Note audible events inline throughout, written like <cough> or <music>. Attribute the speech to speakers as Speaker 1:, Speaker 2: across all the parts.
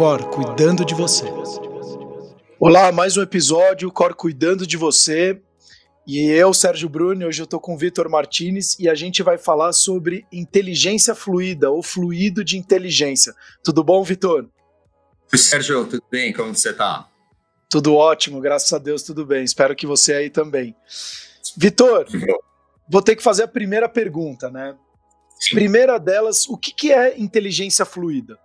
Speaker 1: Cor cuidando de você. Olá, mais um episódio Cor cuidando de você. E eu, Sérgio Bruni, hoje eu estou com o Vitor Martinez e a gente vai falar sobre inteligência fluida ou fluido de inteligência. Tudo bom, Vitor?
Speaker 2: Oi, Sérgio, tudo bem? Como você está?
Speaker 1: Tudo ótimo, graças a Deus, tudo bem. Espero que você aí também. Vitor, vou ter que fazer a primeira pergunta, né? Sim. Primeira delas, o que, que é inteligência fluida?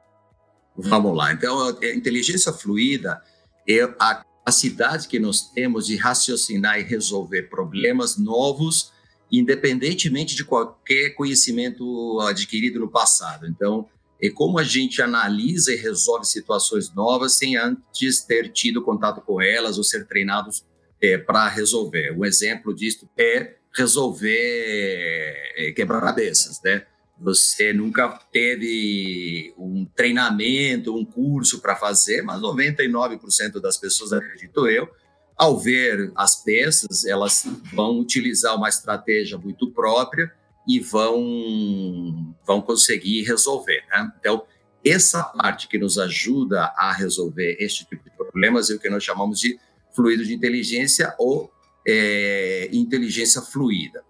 Speaker 2: Vamos lá. Então, a inteligência fluida é a capacidade que nós temos de raciocinar e resolver problemas novos, independentemente de qualquer conhecimento adquirido no passado. Então, é como a gente analisa e resolve situações novas sem antes ter tido contato com elas ou ser treinados é, para resolver. Um exemplo disso é resolver é, quebra-cabeças, né? Você nunca teve um treinamento, um curso para fazer, mas 99% das pessoas, acredito eu, ao ver as peças, elas vão utilizar uma estratégia muito própria e vão, vão conseguir resolver. Né? Então, essa parte que nos ajuda a resolver este tipo de problemas é o que nós chamamos de fluido de inteligência ou é, inteligência fluida.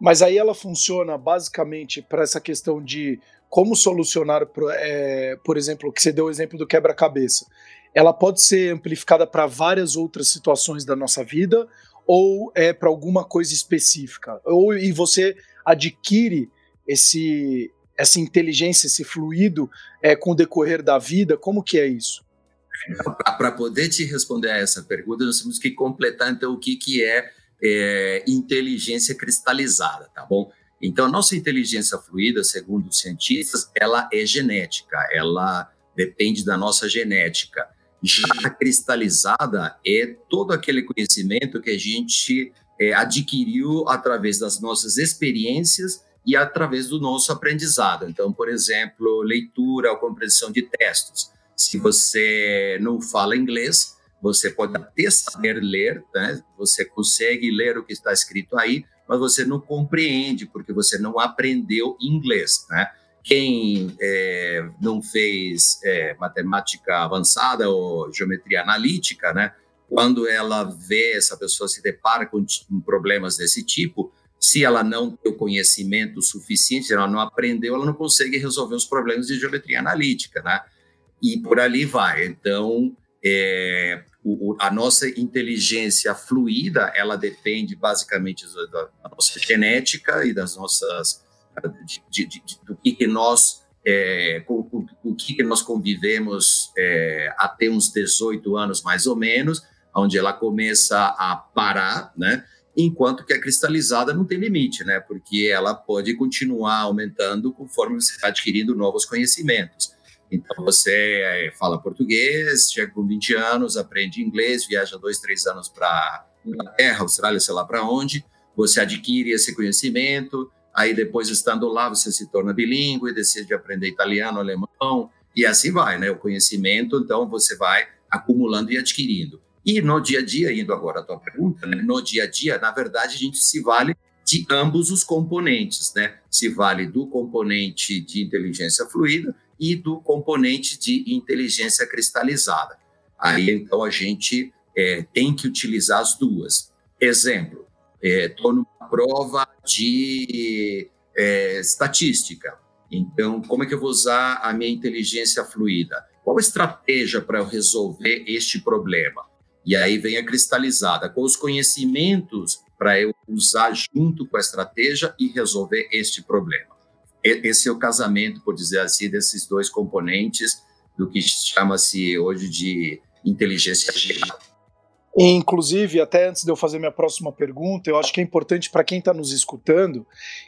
Speaker 1: Mas aí ela funciona basicamente para essa questão de como solucionar, é, por exemplo, que você deu o exemplo do quebra-cabeça. Ela pode ser amplificada para várias outras situações da nossa vida ou é para alguma coisa específica? Ou e você adquire esse essa inteligência, esse fluido é, com o decorrer da vida? Como que é isso?
Speaker 2: Para poder te responder a essa pergunta, nós temos que completar então o que, que é é, inteligência cristalizada, tá bom? Então, a nossa inteligência fluida, segundo os cientistas, ela é genética, ela depende da nossa genética. Já a cristalizada é todo aquele conhecimento que a gente é, adquiriu através das nossas experiências e através do nosso aprendizado. Então, por exemplo, leitura ou compreensão de textos. Se você não fala inglês, você pode até saber ler, né? você consegue ler o que está escrito aí, mas você não compreende porque você não aprendeu inglês. Né? Quem é, não fez é, matemática avançada ou geometria analítica, né? quando ela vê essa pessoa se depara com problemas desse tipo, se ela não tem o conhecimento suficiente, se ela não aprendeu, ela não consegue resolver os problemas de geometria analítica, né? E por ali vai. Então, é, o, a nossa inteligência fluida, ela depende basicamente da, nossa genética e das nossas de, de, de, do que, que nós é, com, com, o que, que nós convivemos é, até uns 18 anos mais ou menos, onde ela começa a parar, né? Enquanto que a cristalizada não tem limite, né? Porque ela pode continuar aumentando conforme você está adquirindo novos conhecimentos. Então você é, fala português, chega com 20 anos, aprende inglês, viaja dois, três anos para Inglaterra, Austrália, sei lá para onde, você adquire esse conhecimento, aí depois estando lá você se torna bilíngue, decide aprender italiano, alemão e assim vai, né? O conhecimento, então você vai acumulando e adquirindo. E no dia a dia, indo agora à tua pergunta, né? no dia a dia, na verdade, a gente se vale de ambos os componentes, né? Se vale do componente de inteligência fluida e do componente de inteligência cristalizada. Aí, então, a gente é, tem que utilizar as duas. Exemplo, estou é, numa prova de é, estatística. Então, como é que eu vou usar a minha inteligência fluida? Qual a estratégia para eu resolver este problema? E aí vem a cristalizada, com os conhecimentos para eu usar junto com a estratégia e resolver este problema esse é o casamento, por dizer assim, desses dois componentes do que chama-se hoje de inteligência geral.
Speaker 1: Inclusive, até antes de eu fazer minha próxima pergunta, eu acho que é importante para quem está nos escutando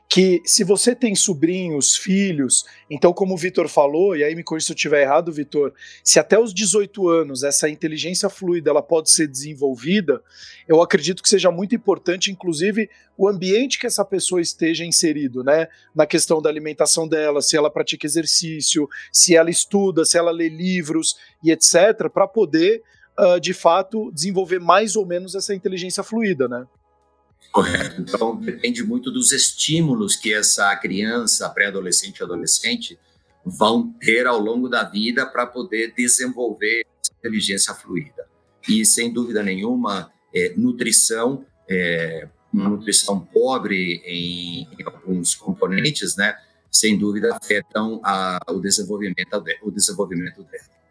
Speaker 1: que, se você tem sobrinhos, filhos, então, como o Vitor falou, e aí me corrija se eu estiver errado, Vitor, se até os 18 anos essa inteligência fluida ela pode ser desenvolvida, eu acredito que seja muito importante, inclusive, o ambiente que essa pessoa esteja inserido, né? Na questão da alimentação dela, se ela pratica exercício, se ela estuda, se ela lê livros e etc., para poder uh, de fato, desenvolver mais ou menos essa inteligência fluida, né?
Speaker 2: Correto. Então, depende muito dos estímulos que essa criança, pré-adolescente, adolescente, vão ter ao longo da vida para poder desenvolver essa inteligência fluida. E, sem dúvida nenhuma, é, nutrição, é, uma nutrição pobre em, em, alguns componentes, né, sem dúvida afetam a, o, desenvolvimento, o desenvolvimento dela.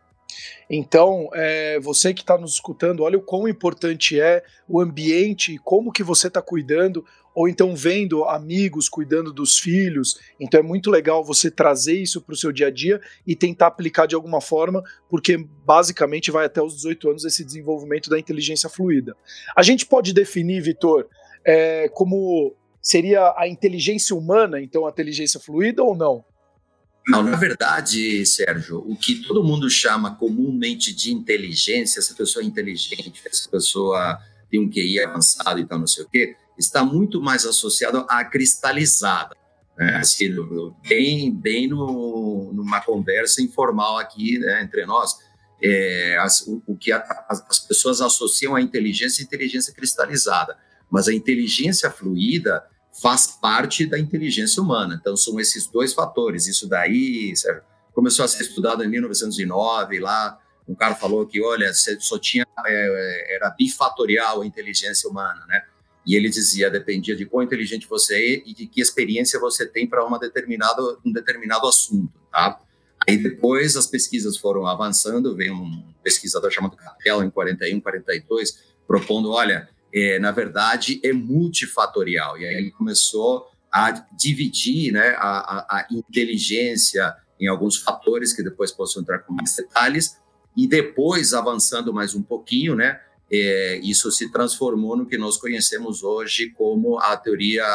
Speaker 1: Então, é, você que está nos escutando, olha o quão importante é o ambiente, como que você está cuidando, ou então vendo amigos cuidando dos filhos. Então é muito legal você trazer isso para o seu dia a dia e tentar aplicar de alguma forma, porque basicamente vai até os 18 anos esse desenvolvimento da inteligência fluida. A gente pode definir, Vitor, é, como seria a inteligência humana, então a inteligência fluida ou não?
Speaker 2: Não, na verdade, Sérgio, o que todo mundo chama comumente de inteligência, essa pessoa é inteligente, essa pessoa tem um QI avançado e tal, não sei o quê, está muito mais associado à cristalizada. Né? Assim, bem, bem no, numa conversa informal aqui né, entre nós, é, as, o, o, que a, as, as pessoas associam à inteligência, inteligência cristalizada, mas a inteligência fluida faz parte da inteligência humana. Então, são esses dois fatores. Isso daí começou a ser estudado em 1909, lá um cara falou que, olha, só tinha, é, era bifatorial a inteligência humana, né? E ele dizia, dependia de quão inteligente você é e de que experiência você tem para uma determinada, um determinado assunto, tá? Aí depois as pesquisas foram avançando, veio um pesquisador chamado Capella em 41, 42, propondo, olha, é, na verdade, é multifatorial. E aí ele começou a dividir né, a, a, inteligência em alguns fatores, que depois posso entrar com mais detalhes, e depois, avançando mais um pouquinho, né, é, isso se transformou no que nós conhecemos hoje como a teoria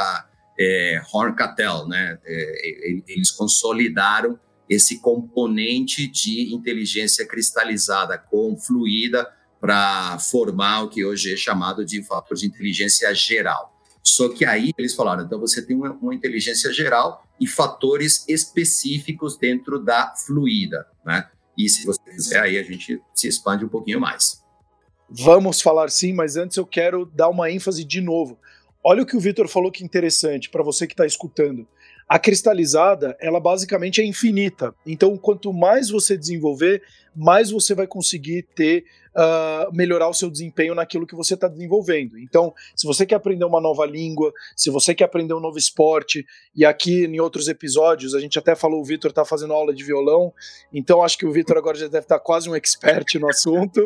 Speaker 2: é, Horn-Cattel. Né? É, eles consolidaram esse componente de inteligência cristalizada com fluida para formar o que hoje é chamado de fator de inteligência geral. Só que aí eles falaram, então você tem uma, uma inteligência geral e fatores específicos dentro da fluida, né? E se você quiser, aí a gente se expande um pouquinho mais.
Speaker 1: Vamos falar sim, mas antes eu quero dar uma ênfase de novo. Olha o que o Vitor falou que interessante para você que está escutando. A cristalizada, ela basicamente é infinita. Então, quanto mais você desenvolver, mais você vai conseguir ter uh, melhorar o seu desempenho naquilo que você está desenvolvendo. Então, se você quer aprender uma nova língua, se você quer aprender um novo esporte, e aqui em outros episódios a gente até falou o Vitor está fazendo aula de violão, então acho que o Vitor agora já deve estar tá quase um expert no assunto.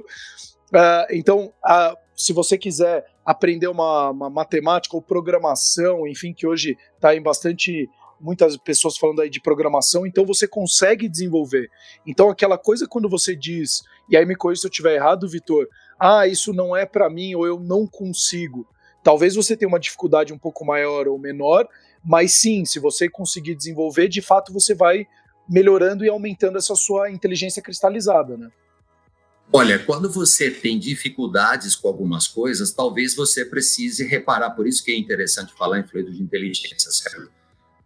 Speaker 1: Uh, <laughs> então, uh, se você quiser aprender uma, uma, matemática ou programação, enfim, que hoje está em bastante muitas pessoas falando aí de programação, então você consegue desenvolver. Então aquela coisa quando você diz, e aí me corrija se eu estiver errado, Vitor, ah, isso não é para mim ou eu não consigo. Talvez você tenha uma dificuldade um pouco maior ou menor, mas sim, se você conseguir desenvolver, de fato você vai melhorando e aumentando essa sua inteligência cristalizada, né?
Speaker 2: Olha, quando você tem dificuldades com algumas coisas, talvez você precise reparar, por isso que é interessante falar em fluido de inteligência, certo?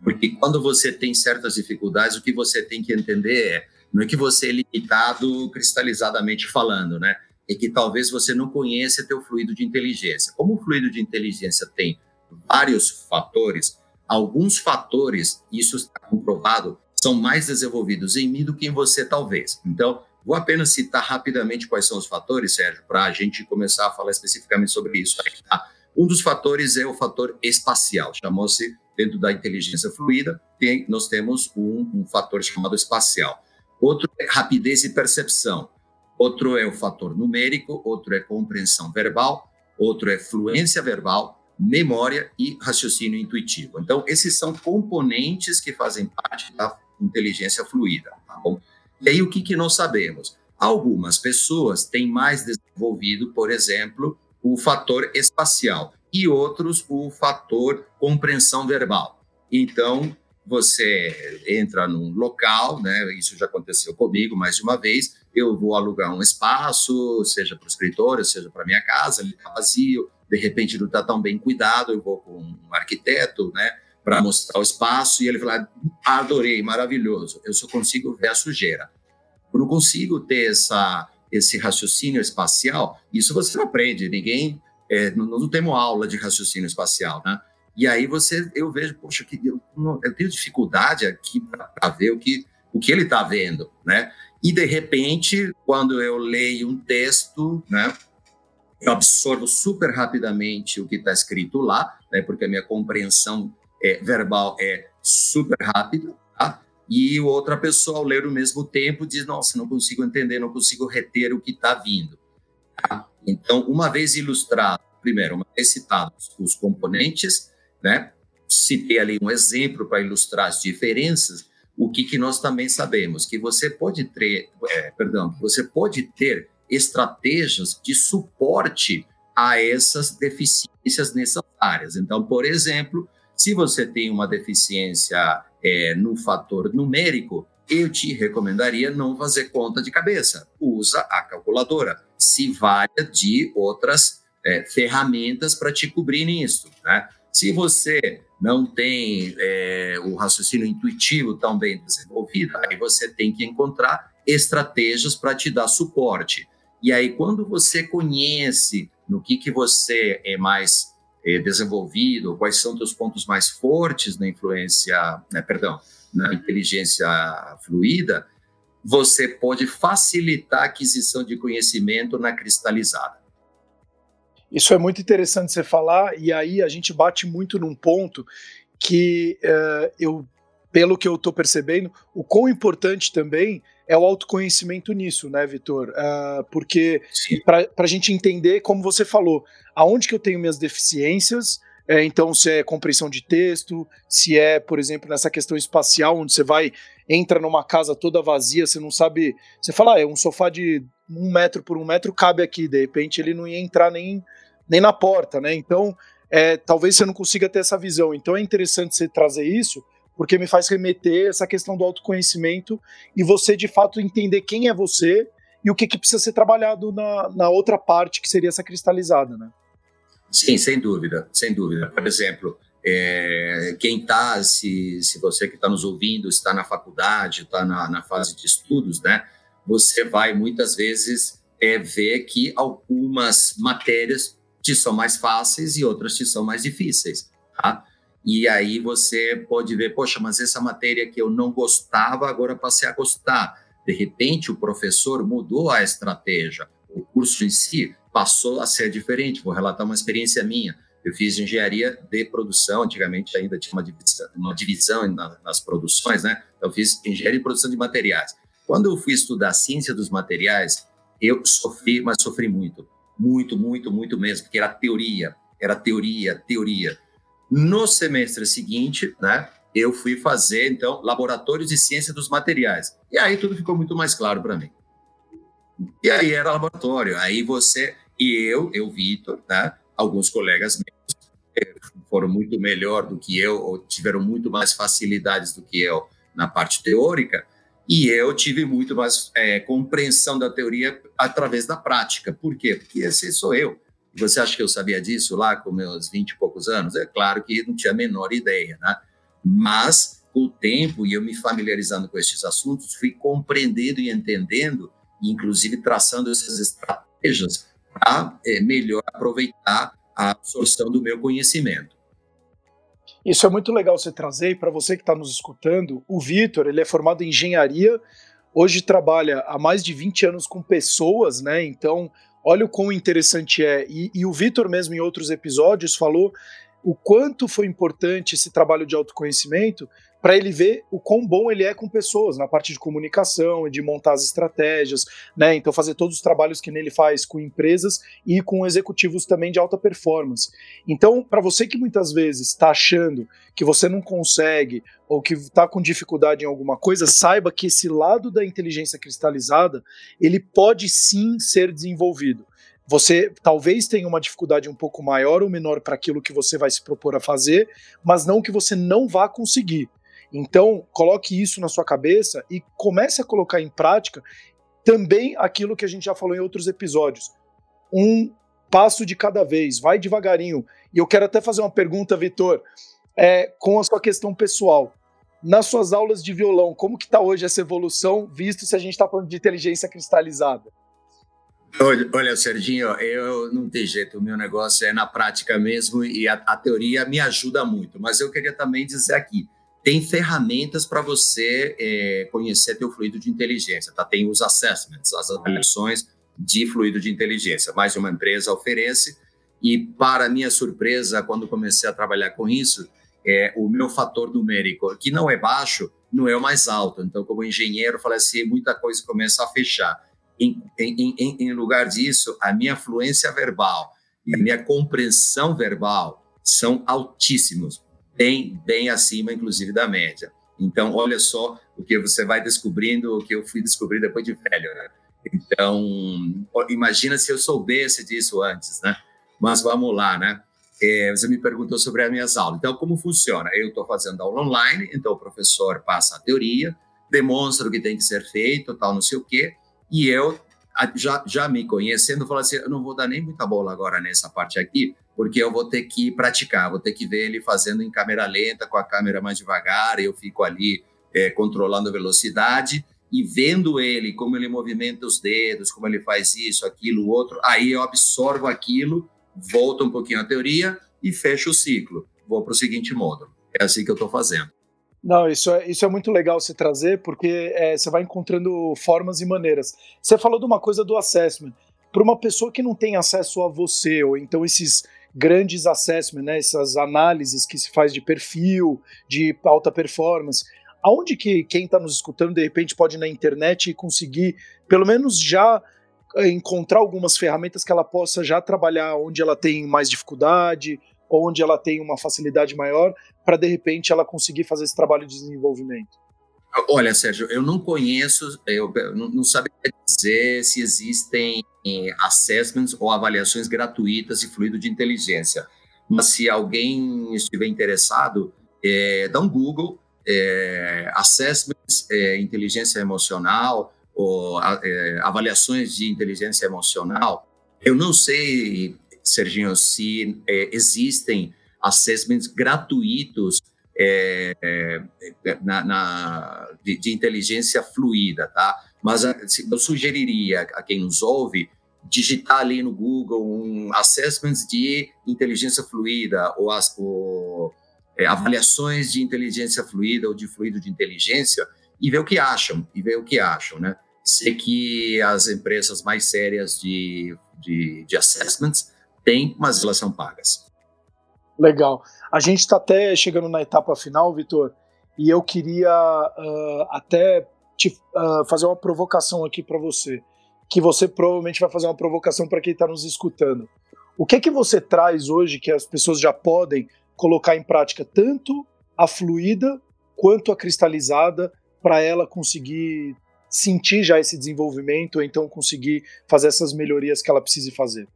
Speaker 2: Porque quando você tem certas dificuldades, o que você tem que entender é, não é que você é limitado cristalizadamente falando, né? É que talvez você não conheça teu fluido de inteligência. Como o fluido de inteligência tem vários fatores, alguns fatores, isso está comprovado, são mais desenvolvidos em mim do que em você, talvez. Então, vou apenas citar rapidamente quais são os fatores, Sérgio, para a gente começar a falar especificamente sobre isso. Tá? Um dos fatores é o fator espacial, chamou-se dentro da inteligência fluida, tem, nós temos um, um fator chamado espacial. Outro é rapidez e percepção. Outro é o fator numérico, outro é compreensão verbal, outro é fluência verbal, memória e raciocínio intuitivo. Então, esses são componentes que fazem parte da inteligência fluida, tá bom? E aí, o que, que nós sabemos? Algumas pessoas têm mais desenvolvido, por exemplo, o fator espacial e outros o fator compreensão verbal. Então, você entra num local, né? Isso já aconteceu comigo mais de uma vez. Eu vou alugar um espaço, seja para o escritório, seja para minha casa, ele está vazio. De repente, não está tão bem cuidado. Eu vou com um arquiteto, né? Para mostrar o espaço e ele fala: adorei, maravilhoso. Eu só consigo ver a sujeira. Eu não consigo ter essa esse raciocínio espacial. Isso você não aprende. Ninguém é, não, não, temos aula de raciocínio espacial, né? E aí você, eu vejo, poxa, que eu, eu tenho dificuldade aqui para ver o que o que ele está vendo, né? E de repente, quando eu leio um texto, né, eu absorvo super rapidamente o que está escrito lá, né, porque a minha compreensão é, verbal é super rápida, tá? E outra pessoa, ao ler o mesmo tempo, diz: Nossa, não consigo entender, não consigo reter o que está vindo. Tá? Então, uma vez ilustrado, primeiro, uma vez citados os componentes, né? Citei ali um exemplo para ilustrar as diferenças. O que, que nós também sabemos que você pode ter, é, perdão, você pode ter estratégias de suporte a essas deficiências nessas áreas. Então, por exemplo, se você tem uma deficiência é, no fator numérico, eu te recomendaria não fazer conta de cabeça. Usa a calculadora. Se valha de outras é, ferramentas para te cobrir nisso. Né? Se você não tem é, o raciocínio intuitivo tão bem desenvolvido, aí você tem que encontrar estratégias para te dar suporte. E aí, quando você conhece no que, que você é mais é, desenvolvido, quais são os pontos mais fortes na influência, né, perdão, na inteligência fluida, você pode facilitar a aquisição de conhecimento na cristalizada.
Speaker 1: Isso é muito interessante você falar, e aí a gente bate muito num ponto que uh, eu, pelo que eu estou percebendo, o quão importante também é o autoconhecimento nisso, né, Vitor? Uh, porque para a gente entender, como você falou, aonde que eu tenho minhas deficiências, é, então se é compreensão de texto, se é, por exemplo, nessa questão espacial, onde você vai, entra numa casa toda vazia, você não sabe, você fala, ah, é um sofá de um metro por um metro, cabe aqui, de repente ele não ia entrar nem, nem na porta, né? Então, é, talvez você não consiga ter essa visão. Então é interessante você trazer isso, porque me faz remeter essa questão do autoconhecimento e você de fato entender quem é você e o que, que precisa ser trabalhado na, na outra parte que seria essa cristalizada, né?
Speaker 2: Sim, sem dúvida, sem dúvida. Por exemplo, é, quem está, se, se você que está nos ouvindo está na faculdade, está na, na, fase de estudos, né? Você vai muitas vezes é, ver que algumas matérias te são mais fáceis e outras te são mais difíceis, tá? E aí você pode ver, poxa, mas essa matéria que eu não gostava, agora passei a gostar. De repente, o professor mudou a estratégia. O curso em si passou a ser diferente. Vou relatar uma experiência minha. Eu fiz engenharia de produção, antigamente ainda tinha uma divisão, uma divisão nas produções, né? Então, eu fiz engenharia de produção de materiais. Quando eu fui estudar ciência dos materiais, eu sofri, mas sofri muito. Muito, muito, muito mesmo, porque era teoria, era teoria, teoria. No semestre seguinte, né, eu fui fazer, então, laboratórios de ciência dos materiais. E aí tudo ficou muito mais claro para mim. E aí era laboratório. Aí você e eu, eu, Vitor, né, alguns colegas meus eh, foram muito melhor do que eu, ou tiveram muito mais facilidades do que eu na parte teórica, e eu tive muito mais é, compreensão da teoria através da prática. Por quê? Porque esse sou eu. Você acha que eu sabia disso lá com meus 20 e poucos anos? É claro que não tinha a menor ideia, né? Mas, com o tempo e eu me familiarizando com esses assuntos, fui compreendendo e entendendo, inclusive traçando essas estratégias para é, melhor aproveitar a absorção do meu conhecimento.
Speaker 1: Isso é muito legal você trazer, para você que está nos escutando, o Vitor, ele é formado em engenharia, hoje trabalha há mais de 20 anos com pessoas, né? Então, Olha o quão interessante é. E, e o Vitor, mesmo em outros episódios, falou o quanto foi importante esse trabalho de autoconhecimento para ele ver o quão bom ele é com pessoas na parte de comunicação e de montar as estratégias, né? Então fazer todos os trabalhos que nele faz com empresas e com executivos também de alta performance. Então, para você que muitas vezes está achando que você não consegue ou que está com dificuldade em alguma coisa, saiba que esse lado da inteligência cristalizada ele pode sim ser desenvolvido. Você talvez tenha uma dificuldade um pouco maior ou menor para aquilo que você vai se propor a fazer, mas não que você não vá conseguir. Então, coloque isso na sua cabeça e comece a colocar em prática também aquilo que a gente já falou em outros episódios. Um passo de cada vez, vai devagarinho. E eu quero até fazer uma pergunta, Vitor, é, com a sua questão pessoal. Nas suas aulas de violão, como que está hoje essa evolução, visto se a gente está falando de inteligência cristalizada?
Speaker 2: Olha, olha, Serginho, eu não tem jeito, o meu negócio é na prática mesmo e a, a teoria me ajuda muito. Mas eu queria também dizer aqui, tem ferramentas para você é, conhecer teu fluido de inteligência, tá? Tem os assessments, as avaliações de fluido de inteligência. Mais uma empresa oferece e, para minha surpresa, quando comecei a trabalhar com isso, é, o meu fator numérico, que não é baixo, não é o mais alto. Então, como engenheiro, falei assim, muita coisa começa a fechar. Em, em, em, em lugar disso, a minha fluência verbal e a minha compreensão verbal são altíssimos bem, bem acima, inclusive, da média. Então, olha só o que você vai descobrindo, o que eu fui descobrir depois de velho, né? Então, imagina se eu soubesse disso antes, né? Mas vamos lá, né? É, você me perguntou sobre as minhas aulas. Então, como funciona? Eu estou fazendo aula online, então o professor passa a teoria, demonstra o que tem que ser feito, tal, não sei o quê, e eu, já, já me conhecendo, falo assim, eu não vou dar nem muita bola agora nessa parte aqui, porque eu vou ter que praticar, vou ter que ver ele fazendo em câmera lenta, com a câmera mais devagar, eu fico ali é, controlando a velocidade e vendo ele, como ele movimenta os dedos, como ele faz isso, aquilo, outro, aí eu absorvo aquilo, volto um pouquinho à teoria e fecho o ciclo. Vou para o seguinte módulo. É assim que eu estou fazendo.
Speaker 1: Não, isso é, isso é muito legal você trazer, porque é, você vai encontrando formas e maneiras. Você falou de uma coisa do assessment. Para uma pessoa que não tem acesso a você, ou então esses grandes assessments, né, essas análises que se faz de perfil, de alta performance. Aonde que quem está nos escutando de repente pode ir na internet e conseguir, pelo menos já eh, encontrar algumas ferramentas que ela possa já trabalhar onde ela tem mais dificuldade, onde ela tem uma facilidade maior, para de repente ela conseguir fazer esse trabalho de desenvolvimento?
Speaker 2: Olha, Sérgio, eu não conheço, eu não saberia dizer se existem eh, assessments ou avaliações gratuitas de fluido de inteligência. Mas se alguém estiver interessado, é, dá um Google, é, assessments, é, inteligência emocional, ou é, avaliações de inteligência emocional. Eu não sei, Serginho, se existem assessments gratuitos é, é, é, na, na de, de, inteligência fluida, tá? Mas eu sugeriria a quem nos ouve digitar ali no Google um assessments de inteligência fluida ou, as, ou é, avaliações de inteligência fluida ou de fluido de inteligência e ver o que acham e ver o que acham, né? Sei que as empresas mais sérias de, de, de assessments têm, mas elas são pagas.
Speaker 1: Legal. A gente está até chegando na etapa final, Vitor, e eu queria uh, até te, uh, fazer uma provocação aqui para você, que você provavelmente vai fazer uma provocação para quem está nos escutando. O que é que você traz hoje que as pessoas já podem colocar em prática tanto a fluida quanto a cristalizada para ela conseguir sentir já esse desenvolvimento ou então conseguir fazer essas melhorias que ela precise fazer?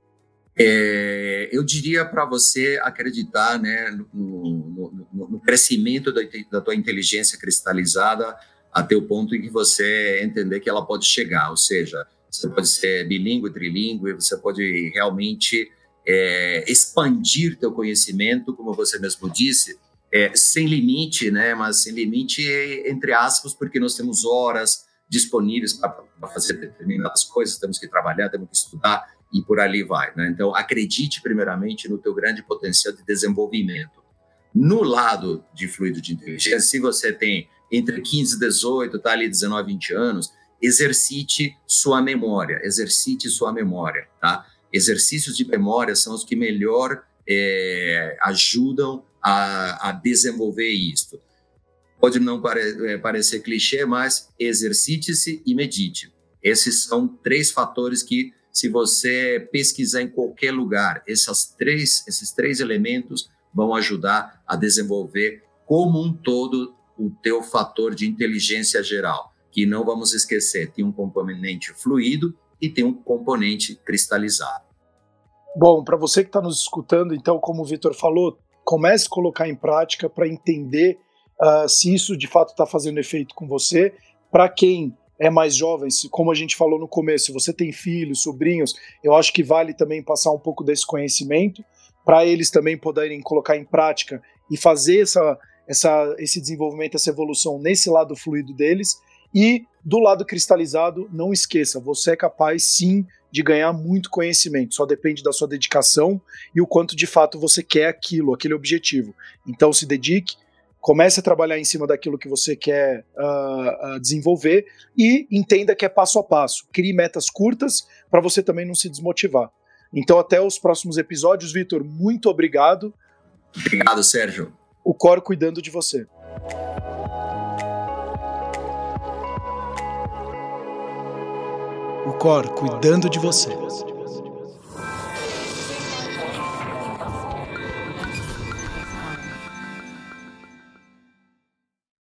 Speaker 2: É, eu diria para você acreditar né, no, no, no crescimento da, da, tua inteligência cristalizada até o ponto em que você entender que ela pode chegar, ou seja, você pode ser bilíngue, trilíngue, você pode realmente é, expandir teu conhecimento, como você mesmo disse, é, sem limite, né, mas sem limite entre aspas, porque nós temos horas disponíveis para fazer determinadas coisas, temos que trabalhar, temos que estudar, e por ali vai. Né? Então, acredite primeiramente no teu grande potencial de desenvolvimento. No lado de fluido de inteligência, se você tem entre 15 e 18, tá ali 19, 20 anos, exercite sua memória, exercite sua memória, tá? Exercícios de memória são os que melhor é, ajudam a, a, desenvolver isto. Pode não pare, é, parecer clichê, mas exercite-se e medite. Esses são três fatores que se você pesquisar em qualquer lugar, essas três, esses três elementos vão ajudar a desenvolver como um todo o teu fator de inteligência geral, que não vamos esquecer, tem um componente fluido e tem um componente cristalizado.
Speaker 1: Bom, para você que está nos escutando, então, como o Vitor falou, comece a colocar em prática para entender uh, se isso de fato está fazendo efeito com você. Para quem é mais jovem, como a gente falou no começo, se você tem filhos, sobrinhos, eu acho que vale também passar um pouco desse conhecimento para eles também poderem colocar em prática e fazer essa, essa, esse desenvolvimento, essa evolução nesse lado fluido deles. E do lado cristalizado, não esqueça, você é capaz sim de ganhar muito conhecimento, só depende da sua dedicação e o quanto de fato você quer aquilo, aquele objetivo. Então se dedique, comece a trabalhar em cima daquilo que você quer uh, uh, desenvolver e entenda que é passo a passo. Crie metas curtas para você também não se desmotivar. Então, até os próximos episódios, Vitor. Muito obrigado.
Speaker 2: Obrigado, Sérgio.
Speaker 1: O Cor cuidando de você. O Cor cuidando de você.